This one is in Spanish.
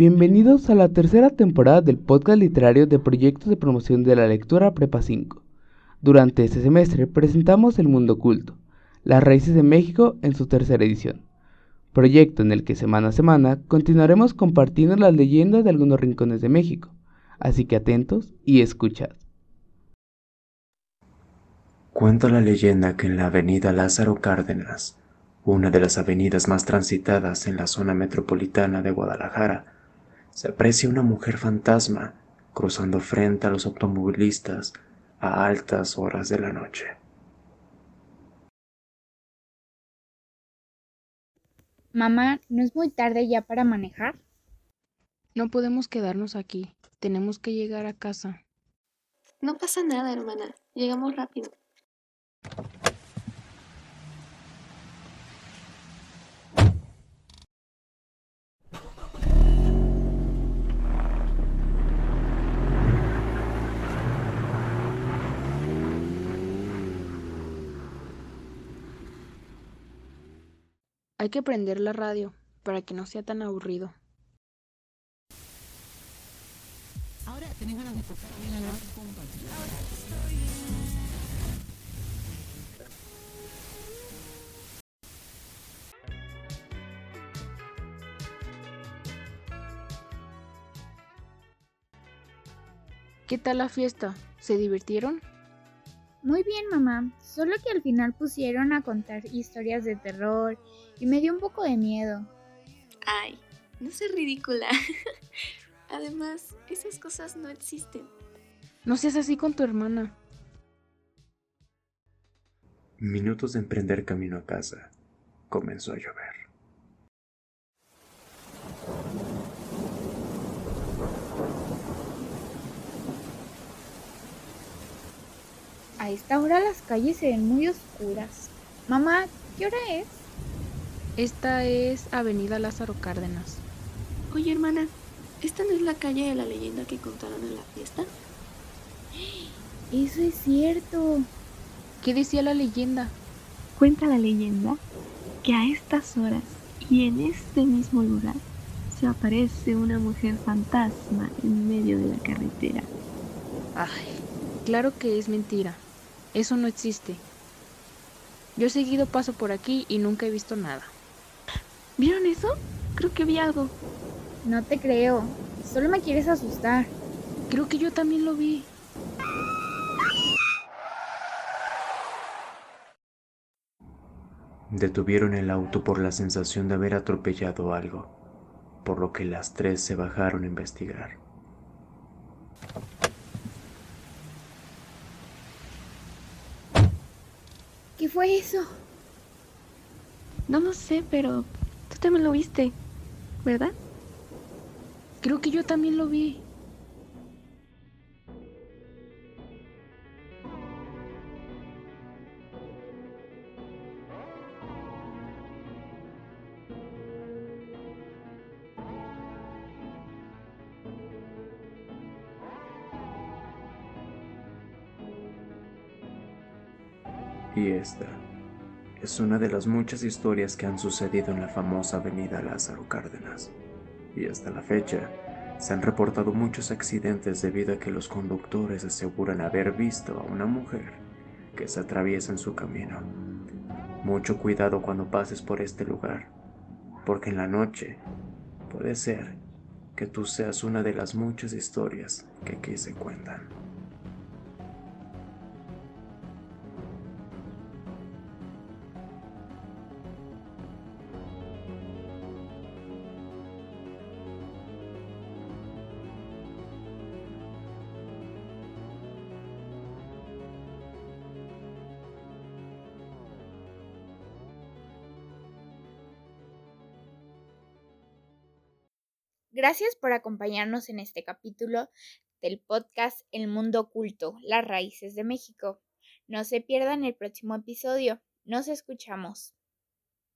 Bienvenidos a la tercera temporada del podcast literario de proyectos de promoción de la lectura Prepa 5. Durante este semestre presentamos El Mundo Oculto, las raíces de México en su tercera edición, proyecto en el que semana a semana continuaremos compartiendo las leyendas de algunos rincones de México, así que atentos y escuchad. Cuenta la leyenda que en la avenida Lázaro Cárdenas, una de las avenidas más transitadas en la zona metropolitana de Guadalajara, se aprecia una mujer fantasma cruzando frente a los automovilistas a altas horas de la noche. Mamá, ¿no es muy tarde ya para manejar? No podemos quedarnos aquí. Tenemos que llegar a casa. No pasa nada, hermana. Llegamos rápido. Hay que prender la radio para que no sea tan aburrido. Ahora tenés ganas de tocar bien la ¿Qué tal la fiesta? ¿Se divirtieron? Muy bien, mamá. Solo que al final pusieron a contar historias de terror y me dio un poco de miedo. Ay, no seas ridícula. Además, esas cosas no existen. No seas así con tu hermana. Minutos de emprender camino a casa. Comenzó a llover. A esta hora las calles se ven muy oscuras. Mamá, ¿qué hora es? Esta es Avenida Lázaro Cárdenas. Oye, hermana, ¿esta no es la calle de la leyenda que contaron en la fiesta? Eso es cierto. ¿Qué decía la leyenda? Cuenta la leyenda que a estas horas y en este mismo lugar se aparece una mujer fantasma en medio de la carretera. Ay, claro que es mentira. Eso no existe. Yo he seguido paso por aquí y nunca he visto nada. ¿Vieron eso? Creo que vi algo. No te creo. Solo me quieres asustar. Creo que yo también lo vi. Detuvieron el auto por la sensación de haber atropellado algo, por lo que las tres se bajaron a investigar. Fue eso? No lo sé, pero tú también lo viste, ¿verdad? Creo que yo también lo vi. Y esta es una de las muchas historias que han sucedido en la famosa avenida Lázaro Cárdenas. Y hasta la fecha, se han reportado muchos accidentes debido a que los conductores aseguran haber visto a una mujer que se atraviesa en su camino. Mucho cuidado cuando pases por este lugar, porque en la noche puede ser que tú seas una de las muchas historias que aquí se cuentan. Gracias por acompañarnos en este capítulo del podcast El Mundo Oculto, las raíces de México. No se pierdan el próximo episodio. Nos escuchamos.